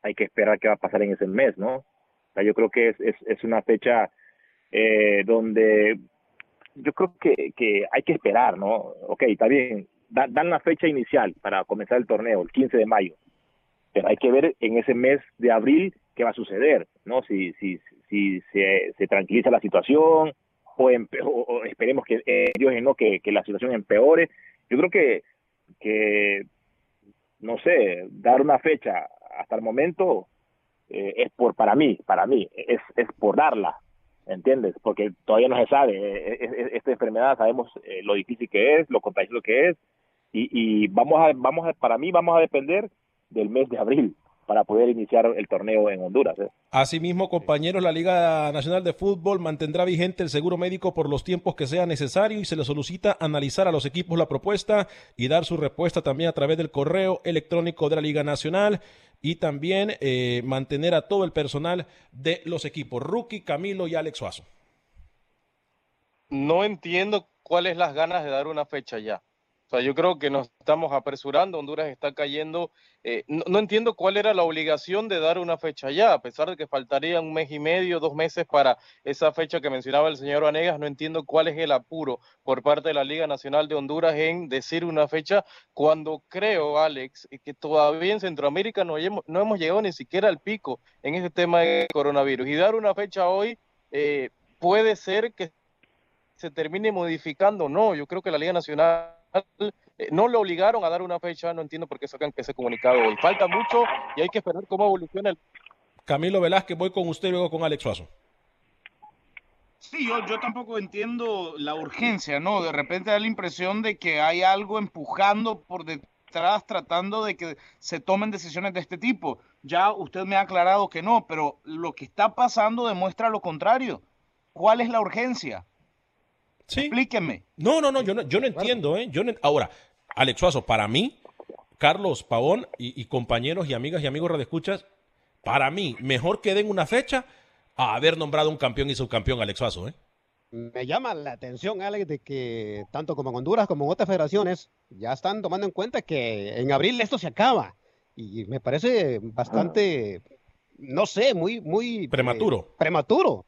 hay que esperar qué va a pasar en ese mes, ¿no? O sea, yo creo que es, es, una fecha eh, donde yo creo que, que hay que esperar, ¿no? Ok, está bien, dan la fecha inicial para comenzar el torneo, el 15 de mayo, pero hay que ver en ese mes de abril qué va a suceder, ¿no? Si, si, si se, se tranquiliza la situación o, o, esperemos que eh, Dios no que, la situación empeore. Yo creo que, que no sé, dar una fecha hasta el momento eh, es por para mí, para mí, es, es por darla, ¿entiendes? Porque todavía no se sabe, eh, esta enfermedad sabemos lo difícil que es, lo contagioso que es, y, y vamos a, vamos a, para mí vamos a depender del mes de abril para poder iniciar el torneo en Honduras. ¿eh? Asimismo, compañeros, la Liga Nacional de Fútbol mantendrá vigente el seguro médico por los tiempos que sea necesario y se le solicita analizar a los equipos la propuesta y dar su respuesta también a través del correo electrónico de la Liga Nacional y también eh, mantener a todo el personal de los equipos, Rookie, Camilo y Alex Suazo. No entiendo cuáles las ganas de dar una fecha ya. Sea, yo creo que nos estamos apresurando, Honduras está cayendo. Eh, no, entiendo cuál era la obligación de dar una fecha ya, a pesar de que faltaría un mes y medio, dos meses para esa fecha que mencionaba el señor Vanegas, no entiendo cuál es el apuro por parte de la Liga Nacional de Honduras en decir una fecha cuando creo, Alex, que todavía en Centroamérica no, no hemos llegado ni siquiera al pico en este tema de coronavirus. Y dar una fecha hoy eh, puede ser que se termine modificando, no, yo creo que la Liga Nacional eh, no lo obligaron a dar una fecha, no entiendo por qué sacan ese comunicado hoy. Falta mucho y hay que esperar cómo evoluciona el... Camilo Velázquez, voy con usted y luego con Alex Suazo. Sí, yo, yo tampoco entiendo la urgencia, ¿no? De repente da la impresión de que hay algo empujando por detrás tratando de que se tomen decisiones de este tipo. Ya usted me ha aclarado que no, pero lo que está pasando demuestra lo contrario. ¿Cuál es la urgencia? Sí. Explíqueme. No, no, no, yo no, yo no entiendo, ¿eh? Yo Ahora, Alex Suazo, para mí, Carlos Pavón y, compañeros y amigas y amigos radioescuchas, para mí, mejor que den una fecha a haber nombrado un campeón y subcampeón Alex Suazo, ¿eh? Me llama la atención, Alex, de que tanto como en Honduras como en otras federaciones ya están tomando en cuenta que en abril esto se acaba. Y me parece bastante, no sé, muy, muy... Prematuro. Eh, prematuro.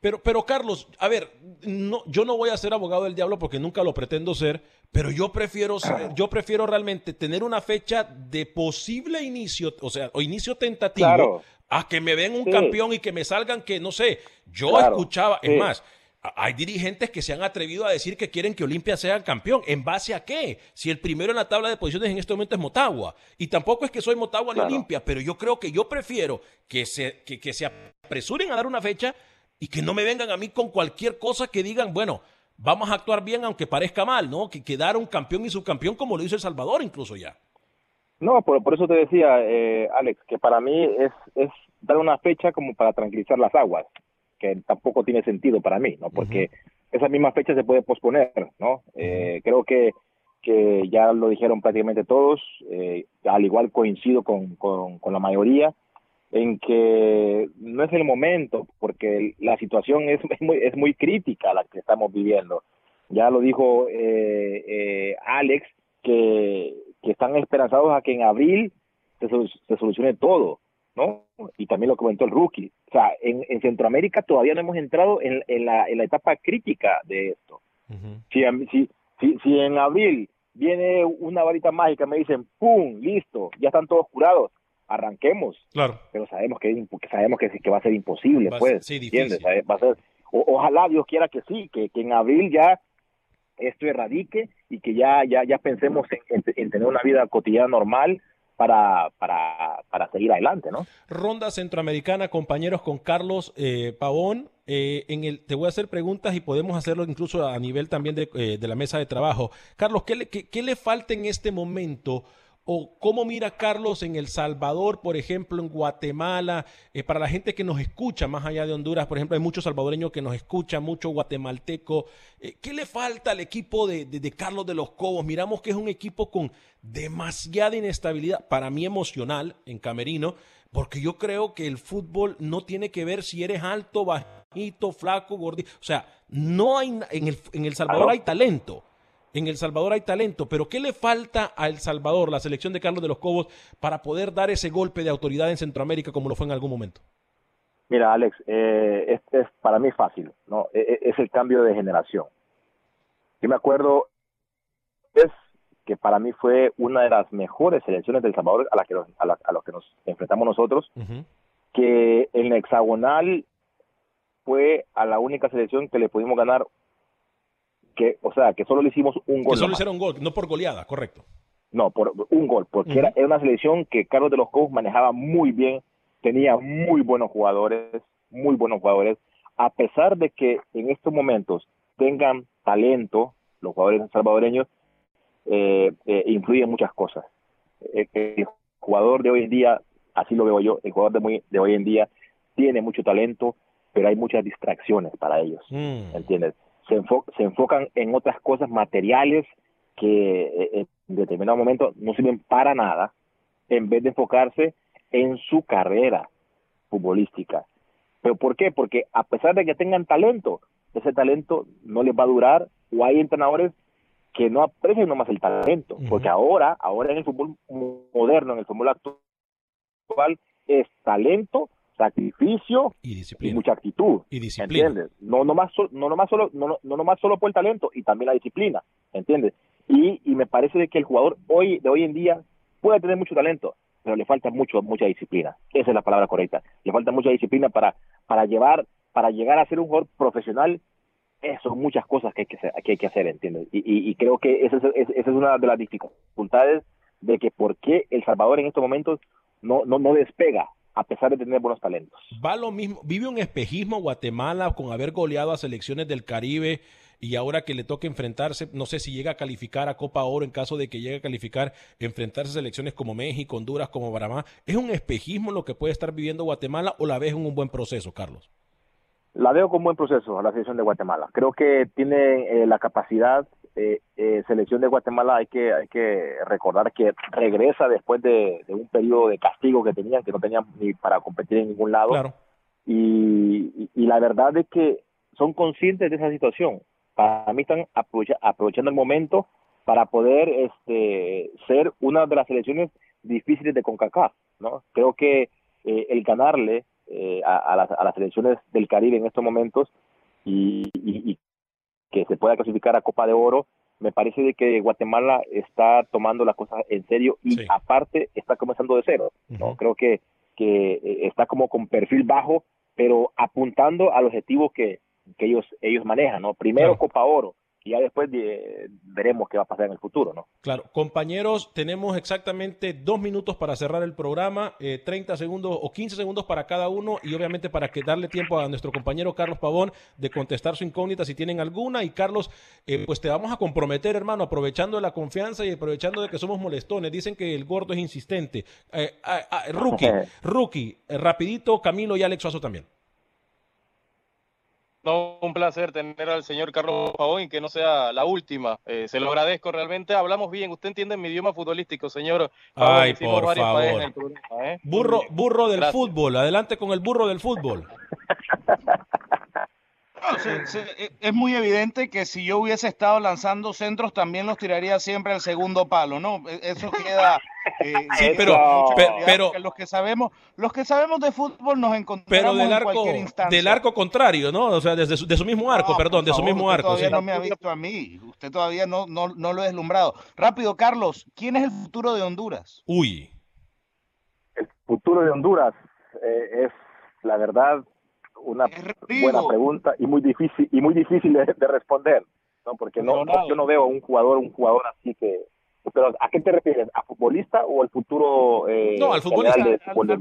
Pero, pero Carlos, a ver, no, yo no voy a ser abogado del diablo porque nunca lo pretendo ser, pero yo prefiero, yo prefiero realmente tener una fecha de posible inicio, o sea, o inicio tentativo, a que me den un campeón y que me salgan que, no sé, yo escuchaba, es más, hay dirigentes que se han atrevido a decir que quieren que Olimpia sea el campeón. ¿En base a qué? Si el primero en la tabla de posiciones en este momento es Motagua. Y tampoco es que soy Motagua ni Olimpia, pero yo creo que yo prefiero que se, que, que se apresuren a dar una fecha y que no me vengan a mí con cualquier cosa que digan, bueno, vamos a actuar bien aunque parezca mal, ¿no? Que quedar un campeón y subcampeón como lo hizo El Salvador incluso ya. No, por, por eso te decía, eh, Alex, que para mí es, es dar una fecha como para tranquilizar las aguas, que tampoco tiene sentido para mí, ¿no? Porque esa misma fecha se puede posponer, ¿no? Eh, creo que, que ya lo dijeron prácticamente todos, eh, al igual coincido con, con, con la mayoría, en que no es el momento, porque la situación es, muy, es muy crítica la que estamos viviendo. Ya lo dijo eh, eh, Alex, que, que están esperanzados a que en abril se, se, solucione todo, ¿no? Y también lo comentó el rookie. O sea, en, en Centroamérica todavía no hemos entrado en, en, la, en la etapa crítica de esto. si, si, si, si en abril viene una varita mágica, me dicen, ¡pum! Listo, ya están todos curados arranquemos. Claro. Pero sabemos que, sabemos que, que va a ser imposible, pues. Sí, difícil. Va a ser, ojalá Dios quiera que sí, que, que en abril ya esto erradique y que ya ya ya pensemos en, en, tener una vida cotidiana normal para, para, para seguir adelante, ¿no? Ronda centroamericana, compañeros, con Carlos eh, Pavón. Eh, en el, te voy a hacer preguntas y podemos hacerlo incluso a nivel también de, eh, de la mesa de trabajo. Carlos, ¿qué le, qué, qué le falta en este momento ¿O cómo mira Carlos en El Salvador, por ejemplo, en Guatemala? Eh, para la gente que nos escucha más allá de Honduras, por ejemplo, hay muchos salvadoreños que nos escuchan, mucho guatemalteco. Eh, ¿Qué le falta al equipo de, de, Carlos de los Cobos? Miramos que es un equipo con demasiada inestabilidad, para mí emocional, en Camerino, porque yo creo que el fútbol no tiene que ver si eres alto, bajito, flaco, gordito. O sea, no hay en El, en el Salvador hay talento en El Salvador hay talento, pero ¿qué le falta a El Salvador, la selección de Carlos de los Cobos, para poder dar ese golpe de autoridad en Centroamérica como lo fue en algún momento? Mira, Alex, eh, este es para mí fácil, ¿no? E, e, es el cambio de generación. Yo me acuerdo, es que para mí fue una de las mejores selecciones del Salvador a la que a, la, los que nos enfrentamos nosotros, que en el hexagonal fue a la única selección que le pudimos ganar que, o sea, que solo le hicimos un gol. Que solo hicieron un gol, no por goleada, correcto. No, por un gol, porque era, una selección que Carlos de los Cobos manejaba muy bien, tenía muy buenos jugadores, muy buenos jugadores, a pesar de que en estos momentos tengan talento, los jugadores salvadoreños, eh, eh, influyen muchas cosas. El, el, jugador de hoy en día, así lo veo yo, el jugador de, muy, de hoy en día tiene mucho talento, pero hay muchas distracciones para ellos, mm. ¿entiendes? Se, enfocan en otras cosas materiales que eh, en determinado momento no sirven para nada, en vez de enfocarse en su carrera futbolística. ¿Pero por qué? Porque a pesar de que tengan talento, ese talento no les va a durar o hay entrenadores que no aprecian nomás el talento, porque ahora, ahora en el fútbol moderno, en el fútbol actual, es talento sacrificio y, mucha actitud. Y disciplina. ¿Entiendes? No nomás, no nomás solo, no, no nomás solo por el talento y también la disciplina, ¿entiendes? Y, y me parece de que el jugador hoy de hoy en día puede tener mucho talento, pero le falta mucho mucha disciplina. Esa es la palabra correcta. Le falta mucha disciplina para para llevar para llegar a ser un jugador profesional. Eso, son muchas cosas que hay que, hacer, que hay que hacer, ¿entiendes? Y, y, creo que esa es, esa es una de las dificultades de que por qué El Salvador en estos momentos no, no, no despega a pesar de tener buenos talentos. Va lo mismo, vive un espejismo Guatemala con haber goleado a selecciones del Caribe y ahora que le toca enfrentarse, no sé si llega a calificar a Copa Oro en caso de que llegue a calificar, enfrentarse a selecciones como México, Honduras, como Baramá. ¿Es un espejismo lo que puede estar viviendo Guatemala o la ves en un buen proceso, Carlos? La veo con buen proceso a la selección de Guatemala. Creo que tiene eh, la capacidad eh, eh, selección de Guatemala hay que hay que recordar que regresa después de, un periodo de castigo que tenían que no tenían ni para competir en ningún lado. Y, la verdad es que son conscientes de esa situación. Para mí están aprovechando el momento para poder este ser una de las selecciones difíciles de Concacaf no creo que eh, el ganarle eh, a, las, a las selecciones del Caribe en estos momentos y, y, que se pueda clasificar a Copa de Oro, me parece de que Guatemala está tomando las cosas en serio y aparte está comenzando de cero. ¿no? Creo que, que eh, está como con perfil bajo, pero apuntando al objetivo que, que ellos, ellos manejan. ¿no? Primero Copa Oro, y ya después veremos qué va a pasar en el futuro, ¿no? Claro, compañeros, tenemos exactamente dos minutos para cerrar el programa, eh, 30 segundos o 15 segundos para cada uno y obviamente para que darle tiempo a nuestro compañero Carlos Pavón de contestar su incógnita si tienen alguna y Carlos, eh, pues te vamos a comprometer, hermano, aprovechando la confianza y aprovechando de que somos molestones, dicen que el gordo es insistente. Eh, ah, ah, rookie, rookie, eh, rapidito, Camilo y Alex Suazo también. No, un placer tener al señor Carlos Pavón y que no sea la última. Eh, se lo agradezco realmente. Hablamos bien. Usted entiende mi idioma futbolístico, señor. Ay, por favor. ¿eh? Burro, burro del fútbol. Adelante con el burro del fútbol. E, es muy evidente que si yo hubiese estado lanzando centros, también los tiraría siempre al segundo palo, ¿no? E, eso queda. Eh, sí, pero, pero, los que sabemos, los que sabemos de fútbol nos encontramos pero del arco, Del arco contrario, ¿no? O sea, desde su, de su mismo arco, perdón, de su mismo arco. Todavía no me ha visto a mí. Usted todavía no, no, no lo ha deslumbrado. Rápido, Carlos, ¿quién es el futuro de Honduras? Uy. El futuro de Honduras eh, es, la verdad, una buena pregunta y muy difícil y muy difícil de, responder, ¿no? Porque no, yo no veo un jugador un jugador así que pero ¿a qué te refieres? ¿A futbolista o al futuro? Eh, no, al futbolista.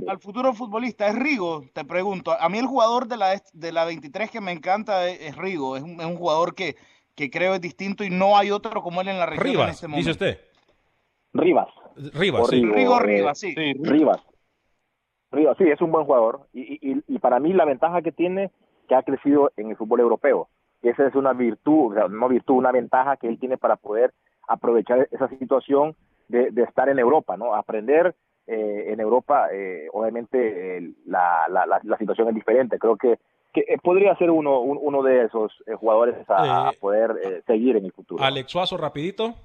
Al, futuro futbolista. Es Rigo, te pregunto. A mí el jugador de la, de la 23 que me encanta es, Rigo. Es un, es un, jugador que, que creo es distinto y no hay otro como él en la región en este momento. dice usted. Rivas. Rivas, O sí. Rigo, Rigo eh, Rivas, sí. Rivas. Rivas, sí, es un buen jugador. Y, y, y para mí la ventaja que tiene que ha crecido en el fútbol europeo. Esa es una virtud, o sea, no virtud, una ventaja que él tiene para poder aprovechar esa situación de, de estar en Europa, ¿no? Aprender eh, en Europa, eh, obviamente eh, la, la, la, la situación es diferente. Creo que, que eh, podría ser uno, un- uno de esos eh, jugadores a, a Eh, poder seguir en el futuro. Alex Suazo, rapidito.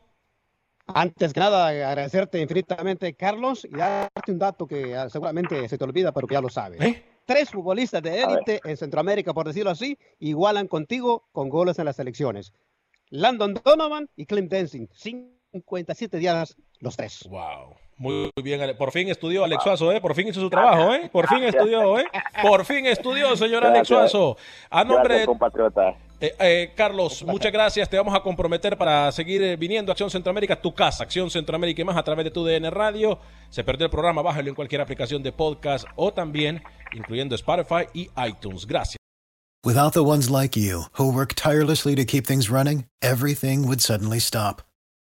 Antes que nada, agradecerte infinitamente, Carlos, y darte un dato que ah, seguramente se te olvida, pero que ya lo sabes. ¿Eh? Tres futbolistas de élite en Centroamérica, por decirlo así, igualan contigo con goles en las selecciones. Landon Donovan y Clint Densing, 57 días los tres. Wow. Muy bien, por fin estudió Alex Suazo, ¿eh? Por fin hizo su trabajo, ¿eh? Por fin estudió, ¿eh? Por fin estudió, señor Alex. Suazo. A nombre de compatriota. Eh, eh, Carlos, muchas gracias. Te vamos a comprometer para seguir eh, viniendo a Acción Centroamérica, tu casa, Acción Centroamérica y más a través de tu DN Radio. Se perdió el programa, bájalo en cualquier aplicación de podcast o también incluyendo Spotify y iTunes. Gracias. Without the ones like you, who work tirelessly to keep things running, everything would suddenly stop.